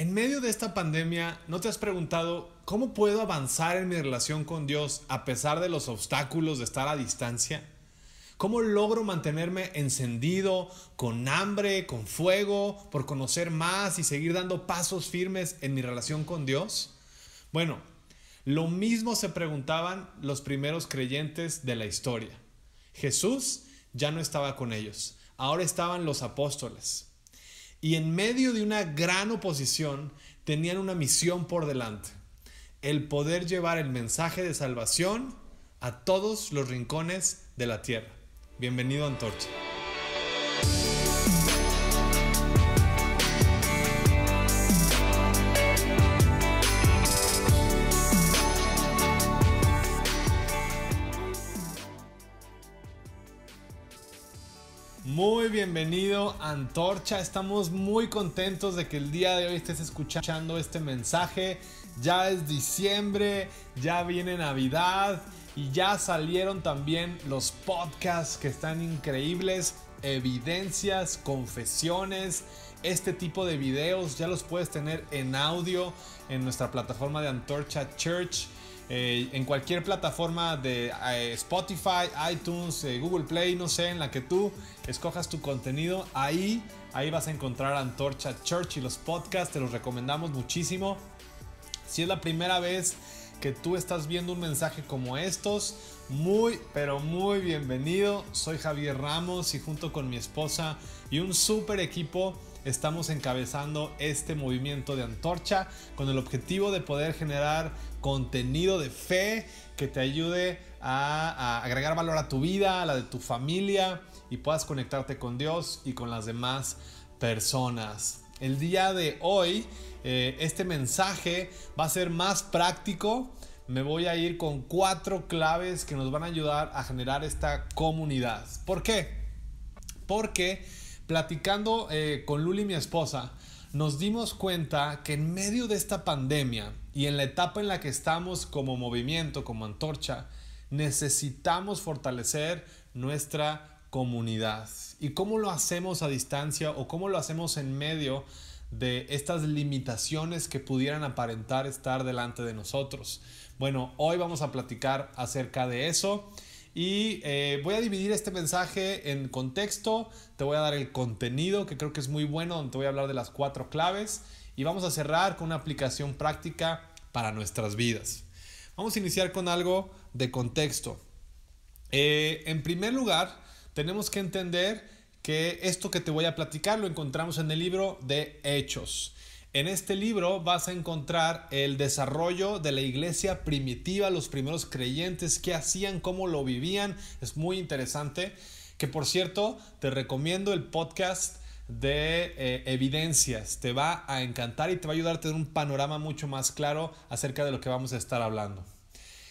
En medio de esta pandemia, ¿no te has preguntado cómo puedo avanzar en mi relación con Dios a pesar de los obstáculos de estar a distancia? ¿Cómo logro mantenerme encendido, con hambre, con fuego, por conocer más y seguir dando pasos firmes en mi relación con Dios? Bueno, lo mismo se preguntaban los primeros creyentes de la historia. Jesús ya no estaba con ellos, ahora estaban los apóstoles. Y en medio de una gran oposición tenían una misión por delante, el poder llevar el mensaje de salvación a todos los rincones de la tierra. Bienvenido Antorcha. Muy bienvenido Antorcha, estamos muy contentos de que el día de hoy estés escuchando este mensaje. Ya es diciembre, ya viene Navidad y ya salieron también los podcasts que están increíbles, evidencias, confesiones, este tipo de videos ya los puedes tener en audio en nuestra plataforma de Antorcha Church. Eh, en cualquier plataforma de eh, Spotify, iTunes, eh, Google Play, no sé, en la que tú escojas tu contenido, ahí, ahí vas a encontrar Antorcha Church y los podcasts, te los recomendamos muchísimo. Si es la primera vez que tú estás viendo un mensaje como estos, muy, pero muy bienvenido. Soy Javier Ramos y junto con mi esposa y un super equipo estamos encabezando este movimiento de antorcha con el objetivo de poder generar contenido de fe que te ayude a, agregar valor a tu vida, a la de tu familia y puedas conectarte con Dios y con las demás personas. El día de hoy eh, este mensaje va a ser más práctico. Me voy a ir con cuatro claves que nos van a ayudar a generar esta comunidad. ¿Por qué? Porque platicando eh, con Luli, mi esposa, nos dimos cuenta que en medio de esta pandemia y en la etapa en la que estamos como movimiento, como antorcha, necesitamos fortalecer nuestra comunidad. ¿Y cómo lo hacemos a distancia o cómo lo hacemos en medio de estas limitaciones que pudieran aparentar estar delante de nosotros? Bueno, hoy vamos a platicar acerca de eso. Y eh, voy a dividir este mensaje en contexto, te voy a dar el contenido que creo que es muy bueno, donde te voy a hablar de las cuatro claves y vamos a cerrar con una aplicación práctica para nuestras vidas. Vamos a iniciar con algo de contexto. Eh, en primer lugar, tenemos que entender que esto que te voy a platicar lo encontramos en el libro de Hechos. En este libro vas a encontrar el desarrollo de la iglesia primitiva, los primeros creyentes, qué hacían, cómo lo vivían. Es muy interesante. Que por cierto, te recomiendo el podcast de eh, evidencias. Te va a encantar y te va a ayudar a tener un panorama mucho más claro acerca de lo que vamos a estar hablando.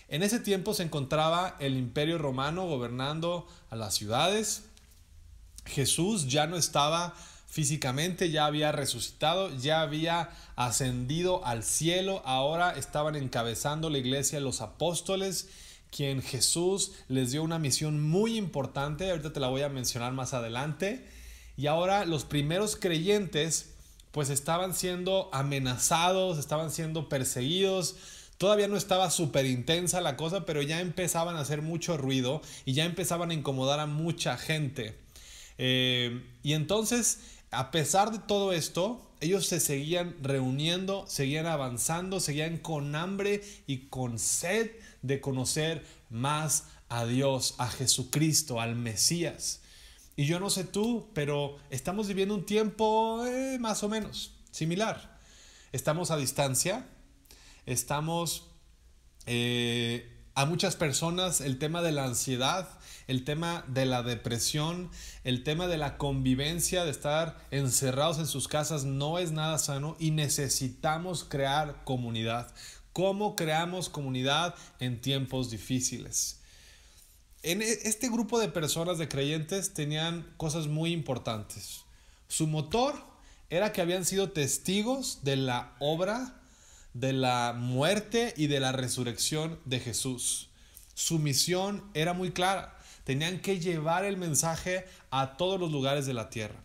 En ese tiempo se encontraba el imperio romano gobernando a las ciudades. Jesús ya no estaba físicamente, ya había resucitado, ya había ascendido al cielo, ahora estaban encabezando la iglesia los apóstoles, quien Jesús les dio una misión muy importante, ahorita te la voy a mencionar más adelante, y ahora los primeros creyentes pues estaban siendo amenazados, estaban siendo perseguidos, Todavía no estaba súper intensa la cosa, pero ya empezaban a hacer mucho ruido y ya empezaban a incomodar a mucha gente. Eh, y entonces a pesar de todo esto, ellos se seguían reuniendo, seguían avanzando, seguían con hambre y con sed de conocer más a Dios, a Jesucristo, al Mesías. Y yo no sé tú, pero estamos viviendo un tiempo eh, más o menos similar. Estamos a distancia, estamos... Eh, a muchas personas el tema de la ansiedad el tema de la depresión, el tema de la convivencia, de estar encerrados en sus casas, no es nada sano y necesitamos crear comunidad. ¿Cómo creamos comunidad en tiempos difíciles? En e, este grupo de personas, de creyentes, tenían cosas muy importantes. Su motor era que habían sido testigos de la obra, de la muerte y de la resurrección de Jesús. Su misión era muy clara tenían que llevar el mensaje a todos los lugares de la tierra.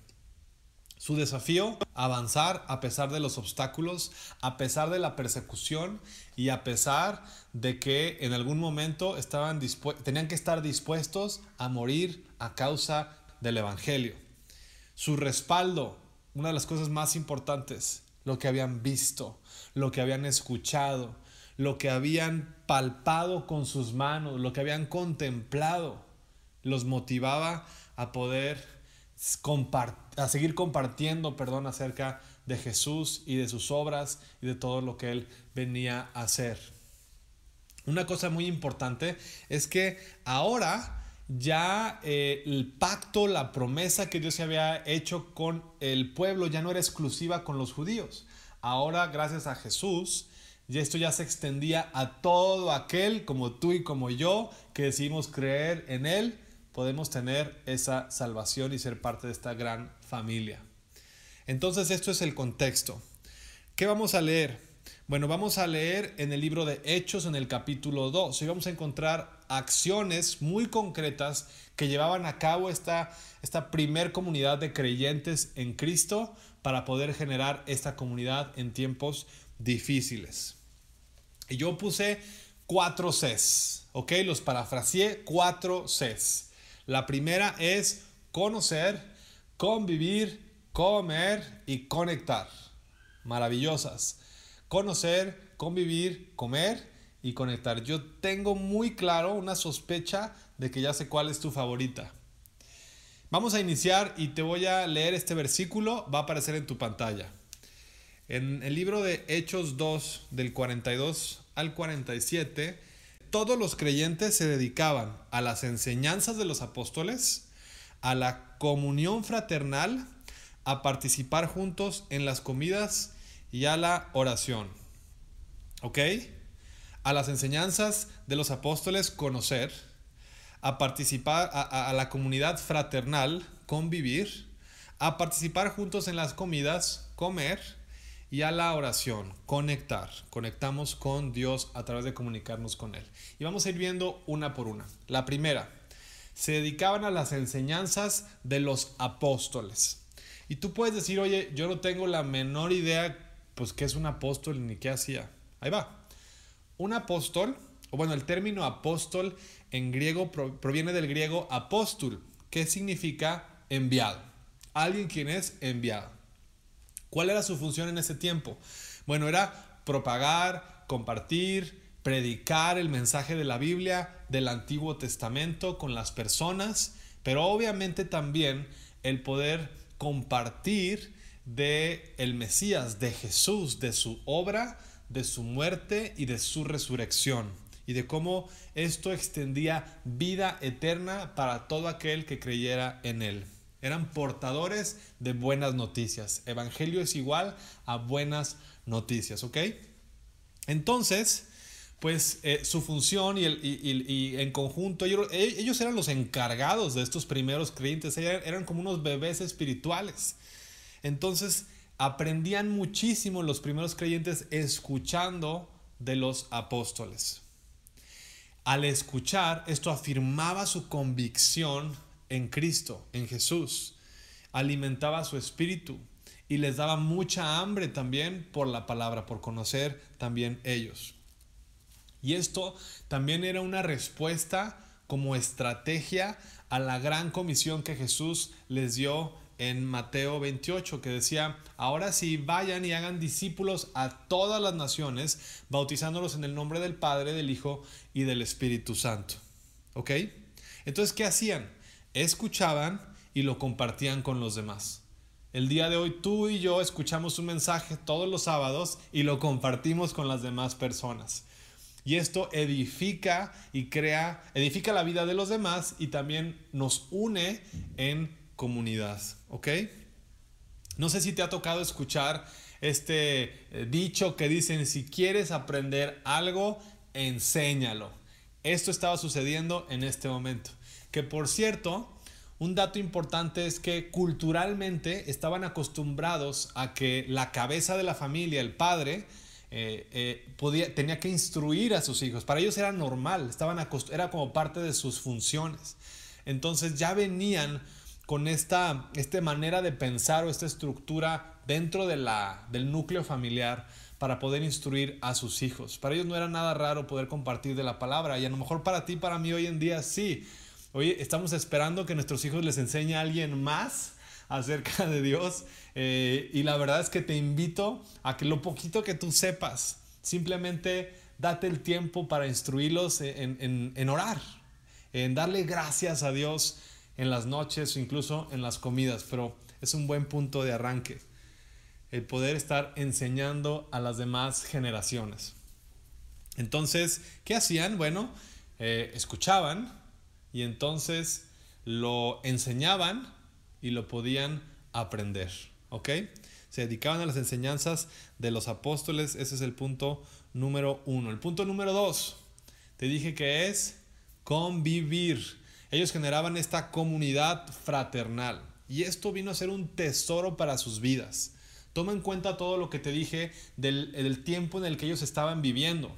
Su desafío, avanzar a pesar de los obstáculos, a pesar de la persecución y a pesar de que en algún momento estaban tenían que estar dispuestos a morir a causa del Evangelio. Su respaldo, una de las cosas más importantes, lo que habían visto, lo que habían escuchado, lo que habían palpado con sus manos, lo que habían contemplado, los motivaba a poder a seguir compartiendo, perdón, acerca de Jesús y de sus obras y de todo lo que él venía a hacer. Una cosa muy importante es que ahora ya eh, el pacto, la promesa que Dios se había hecho con el pueblo ya no era exclusiva con los judíos. Ahora, gracias a Jesús, y esto ya se extendía a todo aquel como tú y como yo que decidimos creer en Él, podemos tener esa salvación y ser parte de esta gran familia. Entonces esto es el contexto. ¿Qué vamos a leer? Bueno, vamos a leer en el libro de Hechos en el capítulo 2 y vamos a encontrar acciones muy concretas que llevaban a cabo esta, esta primer comunidad de creyentes en Cristo para poder generar esta comunidad en tiempos difíciles. Y yo puse cuatro Cs, ¿ok? Los parafraseé cuatro Cs. La primera es conocer, convivir, comer y conectar. Maravillosas. Conocer, convivir, comer y conectar. Yo tengo muy claro una sospecha de que ya sé cuál es tu favorita. Vamos a iniciar y te voy a leer este versículo, va a aparecer en tu pantalla. En el libro de Hechos 2, del 42 al 47, todos los creyentes se dedicaban a las enseñanzas de los apóstoles, a la comunión fraternal, a participar juntos en las comidas y a la oración. ¿Ok? A las enseñanzas de los apóstoles conocer, a participar a, a la comunidad fraternal, convivir, a participar juntos en las comidas, comer, y a la oración, conectar. Conectamos con Dios a través de comunicarnos con Él. Y vamos a ir viendo una por una. La primera, se dedicaban a las enseñanzas de los apóstoles. Y tú puedes decir, oye, yo no tengo la menor idea, pues, qué es un apóstol ni qué hacía. Ahí va. Un apóstol, o bueno, el término apóstol en griego proviene del griego apóstol, que significa enviado. Alguien quien es enviado. ¿Cuál era su función en ese tiempo? Bueno, era propagar, compartir, predicar el mensaje de la Biblia, del Antiguo Testamento con las personas, pero obviamente también el poder compartir de el Mesías, de Jesús, de su obra, de su muerte y de su resurrección y de cómo esto extendía vida eterna para todo aquel que creyera en él. Eran portadores de buenas noticias. Evangelio es igual a buenas noticias, ¿ok? Entonces, pues eh, su función y, el, en conjunto, ellos, eran los encargados de estos primeros creyentes, eran como unos bebés espirituales. Entonces, aprendían muchísimo los primeros creyentes escuchando de los apóstoles. Al escuchar, esto afirmaba su convicción en Cristo, en Jesús. Alimentaba su espíritu y les daba mucha hambre también por la palabra, por conocer también ellos. Y esto también era una respuesta como estrategia a la gran comisión que Jesús les dio en Mateo 28, que decía, ahora sí, vayan y hagan discípulos a todas las naciones, bautizándolos en el nombre del Padre, del Hijo y del Espíritu Santo. ¿Ok? Entonces, ¿qué hacían? Escuchaban y lo compartían con los demás. El día de hoy tú y yo escuchamos un mensaje todos los sábados y lo compartimos con las demás personas. Y esto edifica y crea, edifica la vida de los demás y también nos une en comunidad, ¿ok? No sé si te ha tocado escuchar este eh, dicho que dicen, si quieres aprender algo, enséñalo. Esto estaba sucediendo en este momento. Que por cierto, un dato importante es que culturalmente estaban acostumbrados a que la cabeza de la familia, el padre, eh, eh, podía, tenía que instruir a sus hijos. Para ellos era normal, estaban era como parte de sus funciones. Entonces ya venían con esta, esta manera de pensar o esta estructura dentro de la, del núcleo familiar para poder instruir a sus hijos. Para ellos no era nada raro poder compartir de la palabra y a lo mejor para ti, para mí hoy en día sí. Hoy estamos esperando que nuestros hijos les enseñe a alguien más acerca de Dios eh, y la verdad es que te invito a que lo poquito que tú sepas, simplemente date el tiempo para instruirlos en, en orar, en darle gracias a Dios en las noches o incluso en las comidas, pero es un buen punto de arranque el poder estar enseñando a las demás generaciones. Entonces, ¿qué hacían? Bueno, eh, escuchaban y entonces lo enseñaban y lo podían aprender. ¿Ok? Se dedicaban a las enseñanzas de los apóstoles. Ese es el punto número uno. El punto número dos, te dije que es convivir. Ellos generaban esta comunidad fraternal y esto vino a ser un tesoro para sus vidas. Toma en cuenta todo lo que te dije del, tiempo en el que ellos estaban viviendo.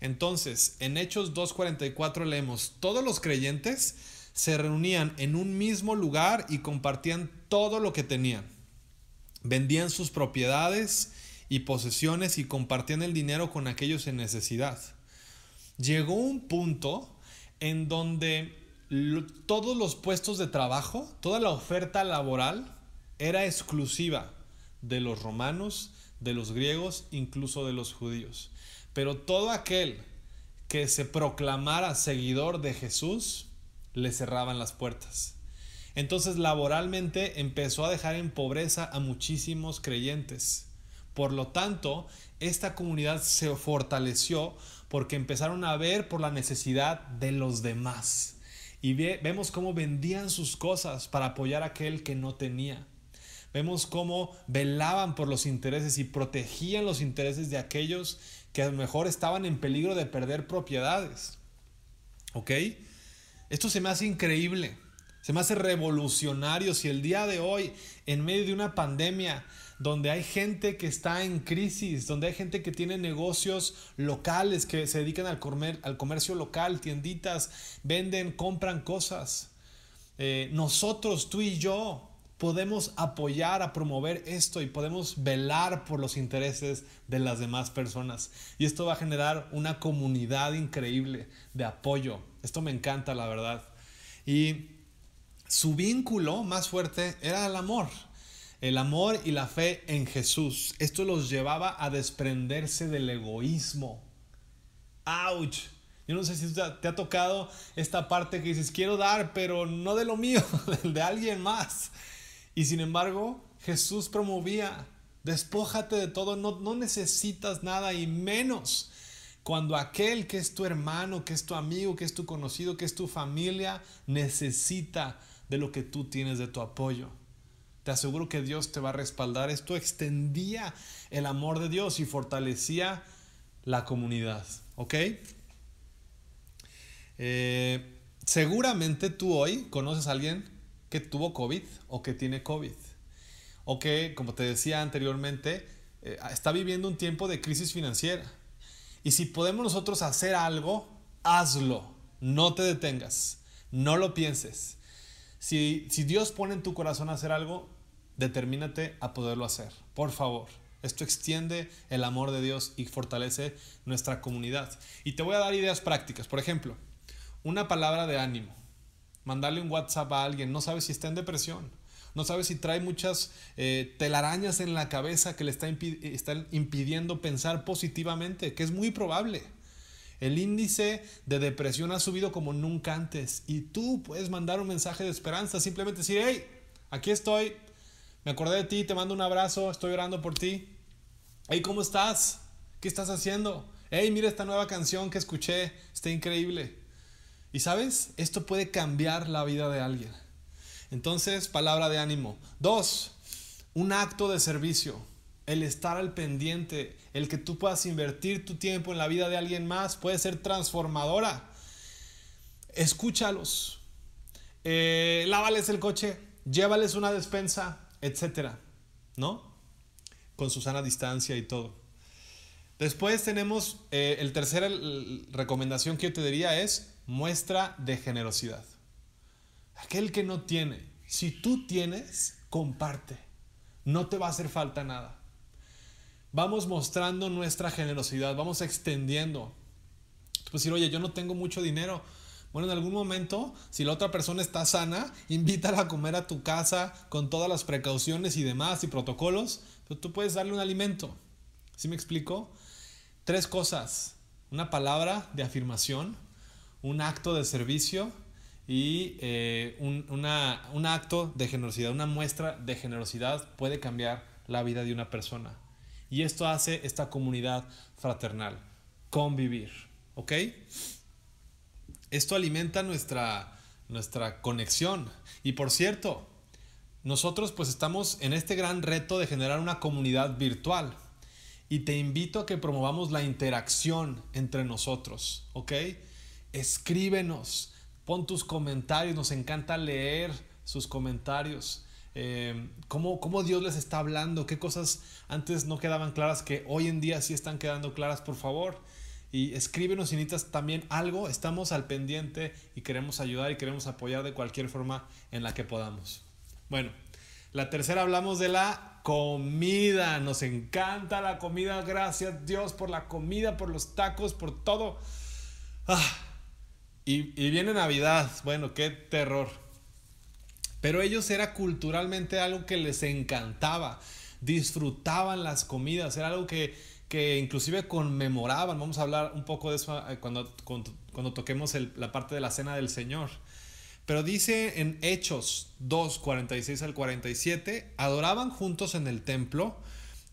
Entonces, en Hechos 2.44 leemos, todos los creyentes se reunían en un mismo lugar y compartían todo lo que tenían. Vendían sus propiedades y posesiones y compartían el dinero con aquellos en necesidad. Llegó un punto en donde todos los puestos de trabajo, toda la oferta laboral era exclusiva de los romanos, de los griegos, incluso de los judíos. Pero todo aquel que se proclamara seguidor de Jesús, le cerraban las puertas. Entonces laboralmente empezó a dejar en pobreza a muchísimos creyentes. Por lo tanto, esta comunidad se fortaleció porque empezaron a ver por la necesidad de los demás. Y vemos cómo vendían sus cosas para apoyar a aquel que no tenía. Vemos cómo velaban por los intereses y protegían los intereses de aquellos que a lo mejor estaban en peligro de perder propiedades. ¿Ok? Esto se me hace increíble, se me hace revolucionario si el día de hoy, en medio de una pandemia, donde hay gente que está en crisis, donde hay gente que tiene negocios locales, que se dedican al, al comercio local, tienditas, venden, compran cosas. Eh, nosotros, tú y yo, podemos apoyar a promover esto y podemos velar por los intereses de las demás personas. Y esto va a generar una comunidad increíble de apoyo. Esto me encanta, la verdad. Y su vínculo más fuerte era el amor. El amor y la fe en Jesús. Esto los llevaba a desprenderse del egoísmo. ¡Auch! Yo no sé si te ha tocado esta parte que dices, quiero dar, pero no de lo mío, de alguien más. Y sin embargo, Jesús promovía, despójate de todo, no, no necesitas nada y menos cuando aquel que es tu hermano, que es tu amigo, que es tu conocido, que es tu familia, necesita de lo que tú tienes, de tu apoyo. Te aseguro que Dios te va a respaldar. Esto extendía el amor de Dios y fortalecía la comunidad. ¿Ok? Eh, seguramente tú hoy conoces a alguien que tuvo COVID o que tiene COVID. O que, como te decía anteriormente, eh, está viviendo un tiempo de crisis financiera. Y si podemos nosotros hacer algo, hazlo. No te detengas. No lo pienses. Si, si Dios pone en tu corazón hacer algo, determínate a poderlo hacer. Por favor. Esto extiende el amor de Dios y fortalece nuestra comunidad. Y te voy a dar ideas prácticas. Por ejemplo, una palabra de ánimo mandarle un WhatsApp a alguien, no sabes si está en depresión, no sabes si trae muchas eh, telarañas en la cabeza que le está están impidiendo pensar positivamente, que es muy probable. El índice de depresión ha subido como nunca antes y tú puedes mandar un mensaje de esperanza, simplemente decir, hey, aquí estoy, me acordé de ti, te mando un abrazo, estoy orando por ti. Hey, ¿cómo estás? ¿Qué estás haciendo? Hey, mira esta nueva canción que escuché, está increíble. Y sabes, esto puede cambiar la vida de alguien. Entonces, palabra de ánimo. Dos, un acto de servicio. El estar al pendiente, el que tú puedas invertir tu tiempo en la vida de alguien más puede ser transformadora. Escúchalos. Eh, lávales el coche, llévales una despensa, etcétera, ¿no? Con su sana distancia y todo. Después tenemos eh, el tercer recomendación que yo te diría es muestra de generosidad. Aquel que no tiene, Si tú tienes, comparte. No te va a hacer falta nada. Vamos mostrando nuestra generosidad, vamos extendiendo. Pues decir, oye, yo no tengo mucho dinero. Bueno, en algún momento, si la otra persona está sana, invítala a comer a tu casa con todas las precauciones y demás y protocolos, pero tú puedes darle un alimento. ¿Sí me explico? Tres cosas. Una palabra de afirmación, un acto de servicio y eh, un, un acto de generosidad, una muestra de generosidad puede cambiar la vida de una persona. Y esto hace esta comunidad fraternal, convivir, ¿ok? Esto alimenta nuestra, nuestra conexión. Y por cierto, nosotros pues estamos en este gran reto de generar una comunidad virtual. Y te invito a que promovamos la interacción entre nosotros, ¿ok? Escríbenos, pon tus comentarios, nos encanta leer sus comentarios. Eh, cómo, cómo, Dios les está hablando, qué cosas antes no quedaban claras que hoy en día sí están quedando claras, por favor. Y escríbenos si necesitas también algo, estamos al pendiente y queremos ayudar y queremos apoyar de cualquier forma en la que podamos. Bueno, la tercera hablamos de la comida. Nos encanta la comida. Gracias Dios por la comida, por los tacos, por todo. Ah, y, viene Navidad. Bueno, qué terror. Pero ellos era culturalmente algo que les encantaba. Disfrutaban las comidas. Era algo que, que inclusive conmemoraban. Vamos a hablar un poco de eso eh, cuando, cuando, toquemos la parte de la cena del Señor. Pero dice en Hechos 2, 46 al 47, adoraban juntos en el templo,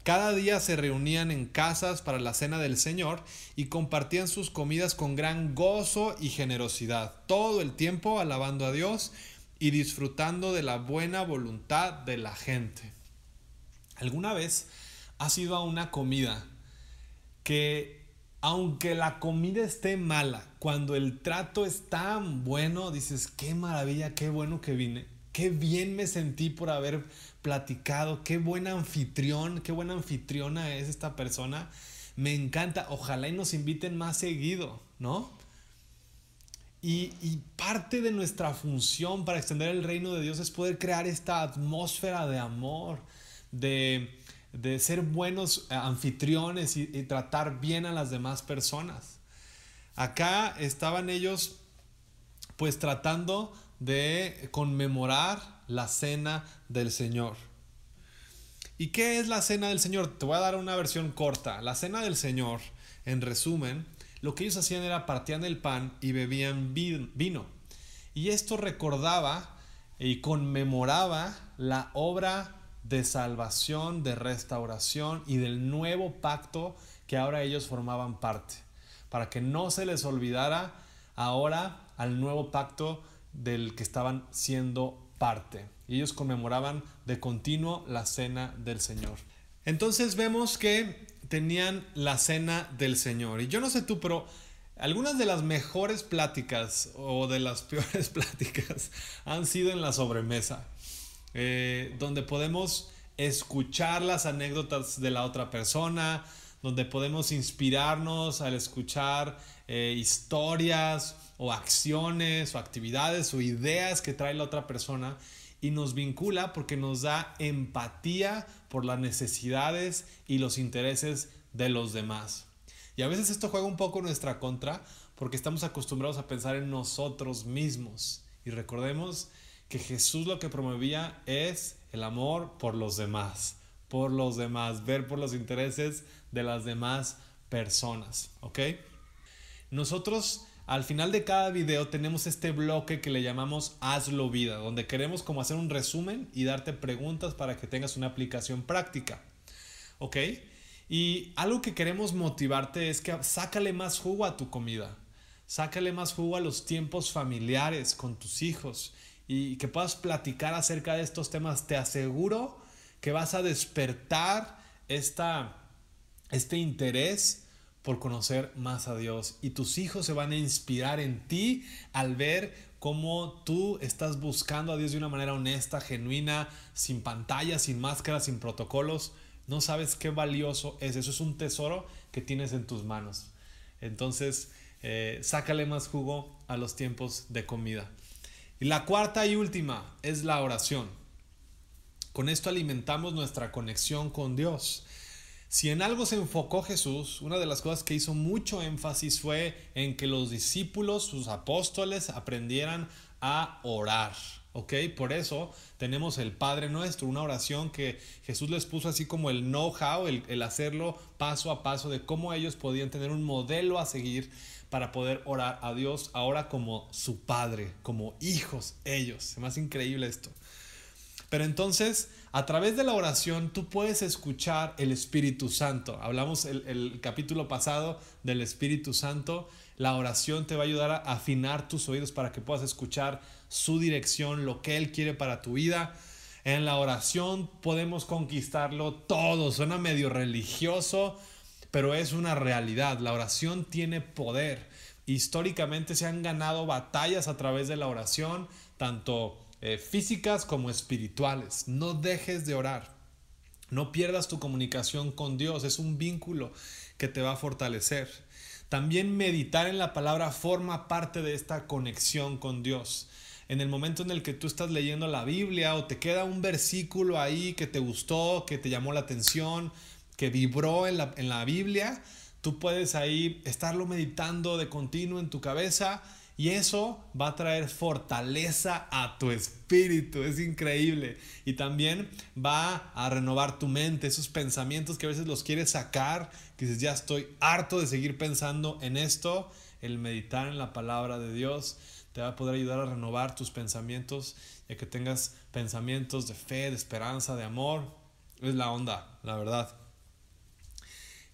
cada día se reunían en casas para la cena del Señor y compartían sus comidas con gran gozo y generosidad, todo el tiempo alabando a Dios y disfrutando de la buena voluntad de la gente. ¿Alguna vez has ido a una comida que aunque la comida esté mala, cuando el trato es tan bueno, dices, qué maravilla, qué bueno que vine, qué bien me sentí por haber platicado, qué buen anfitrión, qué buena anfitriona es esta persona, me encanta, ojalá y nos inviten más seguido, ¿no? Y, y, parte de nuestra función para extender el reino de Dios es poder crear esta atmósfera de amor, de, de ser buenos eh, anfitriones y, tratar bien a las demás personas. Acá estaban ellos pues tratando de conmemorar la cena del Señor. ¿Y qué es la cena del Señor? Te voy a dar una versión corta. La cena del Señor, en resumen, lo que ellos hacían era partían el pan y bebían vino. Y esto recordaba y conmemoraba la obra de salvación, de restauración y del nuevo pacto que ahora ellos formaban parte, para que no se les olvidara ahora al nuevo pacto del que estaban siendo parte. Ellos conmemoraban de continuo la cena del Señor. Entonces vemos que tenían la cena del Señor. Y yo no sé tú, pero algunas de las mejores pláticas o de las peores pláticas han sido en la sobremesa. Eh, donde podemos escuchar las anécdotas de la otra persona, donde podemos inspirarnos al escuchar eh, historias o acciones o actividades o ideas que trae la otra persona y nos vincula porque nos da empatía por las necesidades y los intereses de los demás. Y a veces esto juega un poco nuestra contra porque estamos acostumbrados a pensar en nosotros mismos. Y recordemos que Jesús lo que promovía es el amor por los demás, por los demás, ver por los intereses de las demás personas, ¿ok? Nosotros al final de cada video tenemos este bloque que le llamamos Hazlo Vida, donde queremos como hacer un resumen y darte preguntas para que tengas una aplicación práctica, ¿ok? Y algo que queremos motivarte es que sácale más jugo a tu comida, sácale más jugo a los tiempos familiares con tus hijos y que puedas platicar acerca de estos temas, te aseguro que vas a despertar esta, este interés por conocer más a Dios y tus hijos se van a inspirar en ti al ver cómo tú estás buscando a Dios de una manera honesta, genuina, sin pantallas, sin máscaras, sin protocolos. No sabes qué valioso es. Eso es un tesoro que tienes en tus manos. Entonces, eh, sácale más jugo a los tiempos de comida. Y la cuarta y última es la oración. Con esto alimentamos nuestra conexión con Dios. Si en algo se enfocó Jesús, una de las cosas que hizo mucho énfasis fue en que los discípulos, sus apóstoles, aprendieran a orar. ¿Ok? Por eso tenemos el Padre Nuestro, una oración que Jesús les puso así como el know-how, el, el, hacerlo paso a paso de cómo ellos podían tener un modelo a seguir para poder orar a Dios ahora como su Padre, como hijos ellos. Es más increíble esto. Pero entonces, a través de la oración, tú puedes escuchar el Espíritu Santo. Hablamos el, capítulo pasado del Espíritu Santo. La oración te va a ayudar a afinar tus oídos para que puedas escuchar su dirección, lo que Él quiere para tu vida. En la oración podemos conquistarlo todo. Suena medio religioso, pero es una realidad. La oración tiene poder. Históricamente se han ganado batallas a través de la oración, tanto eh, físicas como espirituales. No dejes de orar. No pierdas tu comunicación con Dios. Es un vínculo que te va a fortalecer. También meditar en la palabra forma parte de esta conexión con Dios. En el momento en el que tú estás leyendo la Biblia o te queda un versículo ahí que te gustó, que te llamó la atención, que vibró en la, en la Biblia, tú puedes ahí estarlo meditando de continuo en tu cabeza y eso va a traer fortaleza a tu espíritu, es increíble. Y también va a renovar tu mente, esos pensamientos que a veces los quieres sacar, que dices, ya estoy harto de seguir pensando en esto. El meditar en la palabra de Dios te va a poder ayudar a renovar tus pensamientos, ya que tengas pensamientos de fe, de esperanza, de amor. Es la onda, la verdad.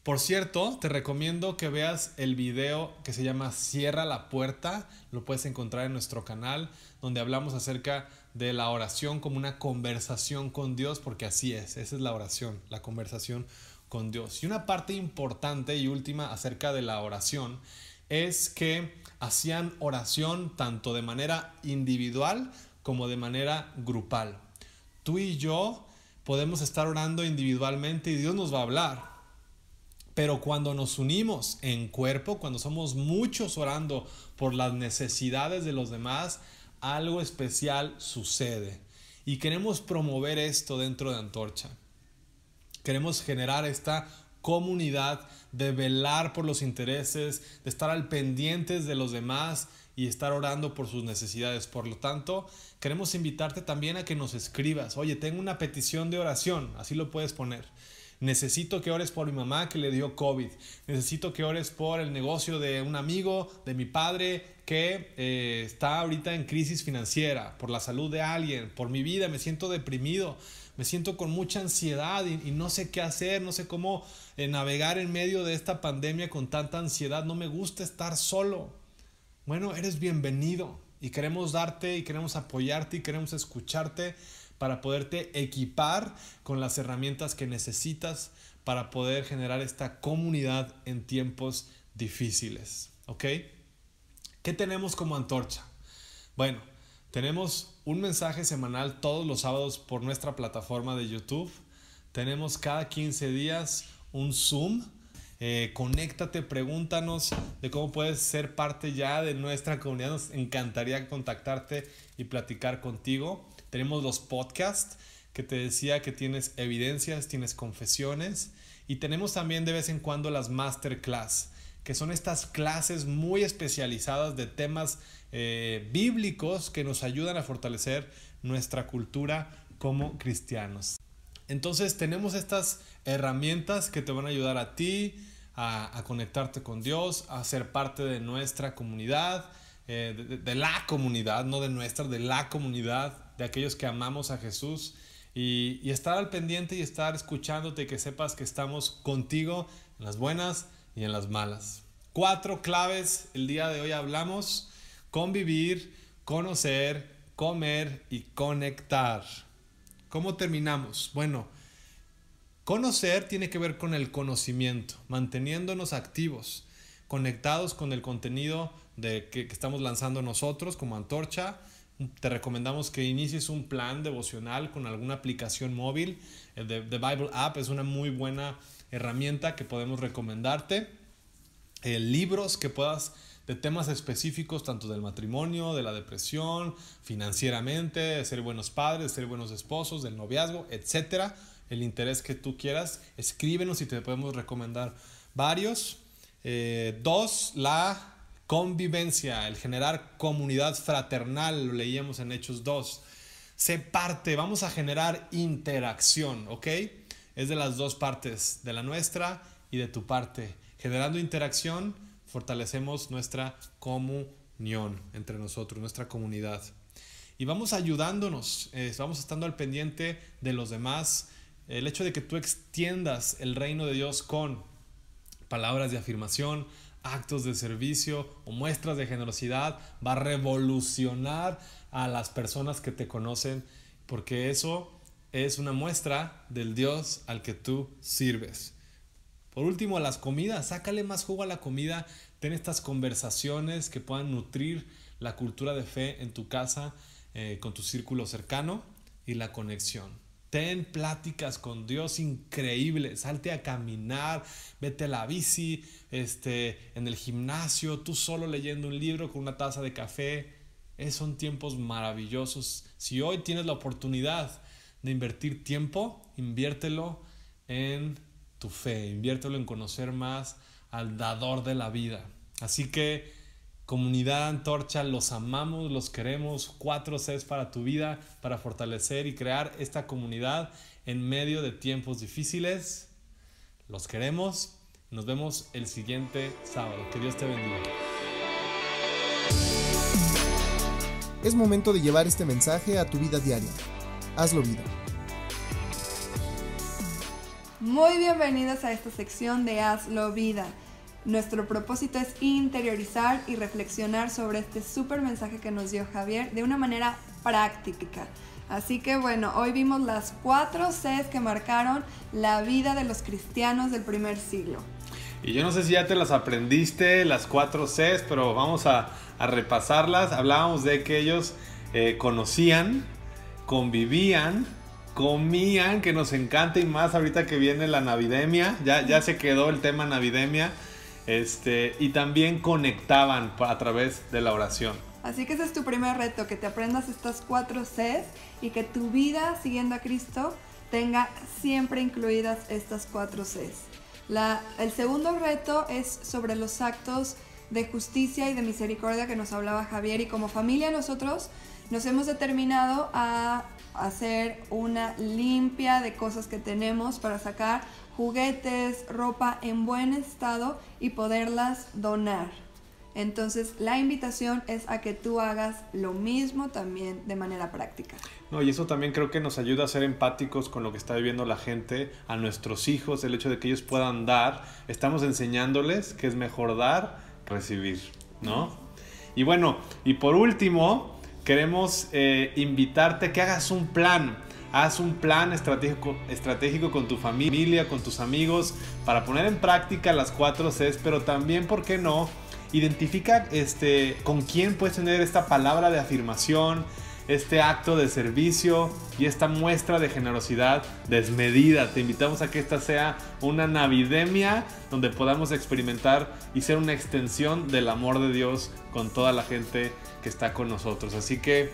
Por cierto, te recomiendo que veas el video que se llama Cierra la puerta. Lo puedes encontrar en nuestro canal, donde hablamos acerca de la oración como una conversación con Dios, porque así es, esa es la oración, la conversación con Dios. Y una parte importante y última acerca de la oración es que hacían oración tanto de manera individual como de manera grupal. Tú y yo podemos estar orando individualmente y Dios nos va a hablar pero cuando nos unimos en cuerpo, cuando somos muchos orando por las necesidades de los demás, algo especial sucede. Y queremos promover esto dentro de Antorcha. Queremos generar esta comunidad de velar por los intereses, de estar al pendientes de los demás y estar orando por sus necesidades. Por lo tanto, queremos invitarte también a que nos escribas. Oye, tengo una petición de oración, así lo puedes poner Necesito que ores por mi mamá que le dio COVID. Necesito que ores por el negocio de un amigo, de mi padre que eh, está ahorita en crisis financiera, por la salud de alguien, por mi vida. Me siento deprimido, me siento con mucha ansiedad y, no sé qué hacer, no sé cómo eh, navegar en medio de esta pandemia con tanta ansiedad. No me gusta estar solo. Bueno, eres bienvenido y queremos darte y queremos apoyarte y queremos escucharte para poderte equipar con las herramientas que necesitas para poder generar esta comunidad en tiempos difíciles. ¿Ok? ¿Qué tenemos como antorcha? Bueno, tenemos un mensaje semanal todos los sábados por nuestra plataforma de YouTube. Tenemos cada 15 días un Zoom. Eh, conéctate, pregúntanos de cómo puedes ser parte ya de nuestra comunidad. Nos encantaría contactarte y platicar contigo. Tenemos los podcasts que te decía que tienes evidencias, tienes confesiones y tenemos también de vez en cuando las masterclass, que son estas clases muy especializadas de temas eh, bíblicos que nos ayudan a fortalecer nuestra cultura como cristianos. Entonces tenemos estas herramientas que te van a ayudar a ti a, conectarte con Dios, a ser parte de nuestra comunidad, eh, de, la comunidad, no de nuestra, de la comunidad de aquellos que amamos a Jesús y, estar al pendiente y estar escuchándote, que sepas que estamos contigo en las buenas y en las malas. Cuatro claves, el día de hoy hablamos, convivir, conocer, comer y conectar. ¿Cómo terminamos? Bueno, conocer tiene que ver con el conocimiento, manteniéndonos activos, conectados con el contenido de que, que estamos lanzando nosotros como antorcha te recomendamos que inicies un plan devocional con alguna aplicación móvil. De, The Bible App es una muy buena herramienta que podemos recomendarte. Eh, libros que puedas de temas específicos, tanto del matrimonio, de la depresión, financieramente, de ser buenos padres, de ser buenos esposos, del noviazgo, etcétera. El interés que tú quieras, escríbenos y te podemos recomendar varios. Eh, dos, la convivencia, el generar comunidad fraternal, lo leíamos en Hechos 2. Se parte, vamos a generar interacción, ¿ok? Es de las dos partes, de la nuestra y de tu parte. Generando interacción, fortalecemos nuestra comunión entre nosotros, nuestra comunidad. Y vamos ayudándonos, eh, vamos estando al pendiente de los demás. El hecho de que tú extiendas el reino de Dios con palabras de afirmación, actos de servicio o muestras de generosidad va a revolucionar a las personas que te conocen porque eso es una muestra del Dios al que tú sirves. Por último, las comidas, sácale más jugo a la comida, ten estas conversaciones que puedan nutrir la cultura de fe en tu casa, eh, con tu círculo cercano y la conexión. Ten pláticas con Dios increíbles, salte a caminar, vete a la bici, este, en el gimnasio, tú solo leyendo un libro con una taza de café. Es, son tiempos maravillosos. Si hoy tienes la oportunidad de invertir tiempo, inviértelo en tu fe, inviértelo en conocer más al dador de la vida. Así que comunidad antorcha, los amamos, los queremos, cuatro Cs para tu vida, para fortalecer y crear esta comunidad en medio de tiempos difíciles. Los queremos. Nos vemos el siguiente sábado. Que Dios te bendiga. Es momento de llevar este mensaje a tu vida diaria. Hazlo vida. Muy bienvenidos a esta sección de Hazlo Vida. Nuestro propósito es interiorizar y reflexionar sobre este súper mensaje que nos dio Javier de una manera práctica. Así que bueno, hoy vimos las cuatro Cs que marcaron la vida de los cristianos del primer siglo. Y yo no sé si ya te las aprendiste, las cuatro Cs, pero vamos a, repasarlas. Hablábamos de que ellos eh, conocían, convivían, comían, que nos encanta y más ahorita que viene la navidemia, ya, ya se quedó el tema navidemia, este, y también conectaban a través de la oración. Así que ese es tu primer reto, que te aprendas estas cuatro Cs y que tu vida siguiendo a Cristo tenga siempre incluidas estas cuatro Cs. El segundo reto es sobre los actos de justicia y de misericordia que nos hablaba Javier y como familia nosotros nos hemos determinado a hacer una limpia de cosas que tenemos para sacar juguetes, ropa en buen estado y poderlas donar. Entonces la invitación es a que tú hagas lo mismo también de manera práctica. No, y eso también creo que nos ayuda a ser empáticos con lo que está viviendo la gente, a nuestros hijos, el hecho de que ellos puedan dar. Estamos enseñándoles que es mejor dar, recibir, ¿no? Y bueno, y por último, queremos eh, invitarte que hagas un plan. Haz un plan estratégico, estratégico con tu familia, con tus amigos, para poner en práctica las cuatro Cs, pero también, ¿por qué no? Identifica este, con quién puedes tener esta palabra de afirmación, este acto de servicio y esta muestra de generosidad desmedida. Te invitamos a que esta sea una navidemia donde podamos experimentar y ser una extensión del amor de Dios con toda la gente que está con nosotros. Así que,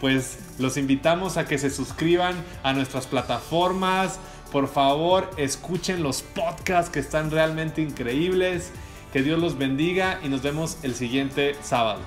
pues, los invitamos a que se suscriban a nuestras plataformas. Por favor, escuchen los podcasts que están realmente increíbles. Que Dios los bendiga y nos vemos el siguiente sábado.